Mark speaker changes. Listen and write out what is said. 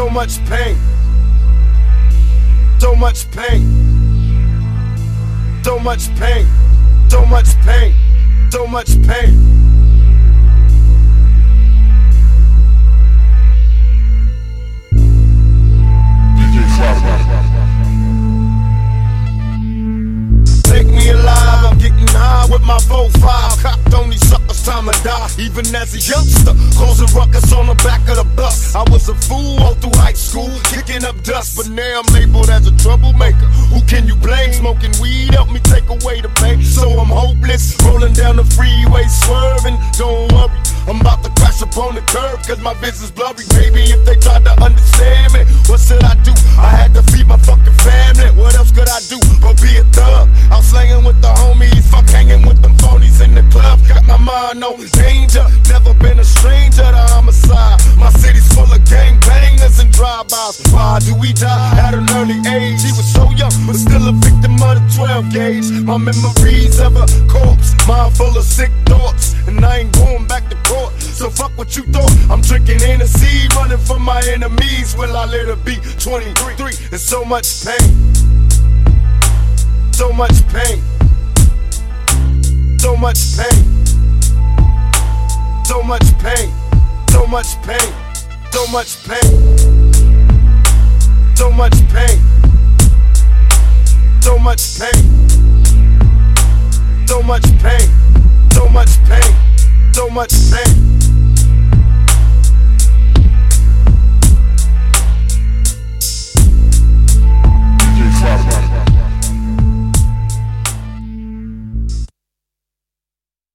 Speaker 1: so much pain, so much pain, so much pain, so much pain, so much pain. Take me alive, I'm getting high with my 4-5 Even as a youngster, causing ruckus on the back of the bus I was a fool all through high school, kicking up dust But now I'm labeled as a troublemaker Who can you blame? Smoking weed help me take away the pain So I'm hopeless, rolling down the freeway swerving Don't worry, I'm about to crash upon the curb Cause my vision's blurry Maybe if they tried to understand me What should I do? I had to feed my fucking family What else could I do but be a thug? I'm slanging with the homies, fuck hanging with them phonies in the club. Got my mind on danger, and. Why do we die at an early age? He was so young, but still a victim of the 12 gauge. My memories of a corpse, mind full of sick thoughts, and I ain't going back to court. So fuck what you thought. I'm drinking Hennessy, running from my enemies. Will I let it be 23? It's so much pain so much pain, so much pain, so much pain, so much pain, so much pain, so much pain, so much pain, so much pain, so much pain, so much pain.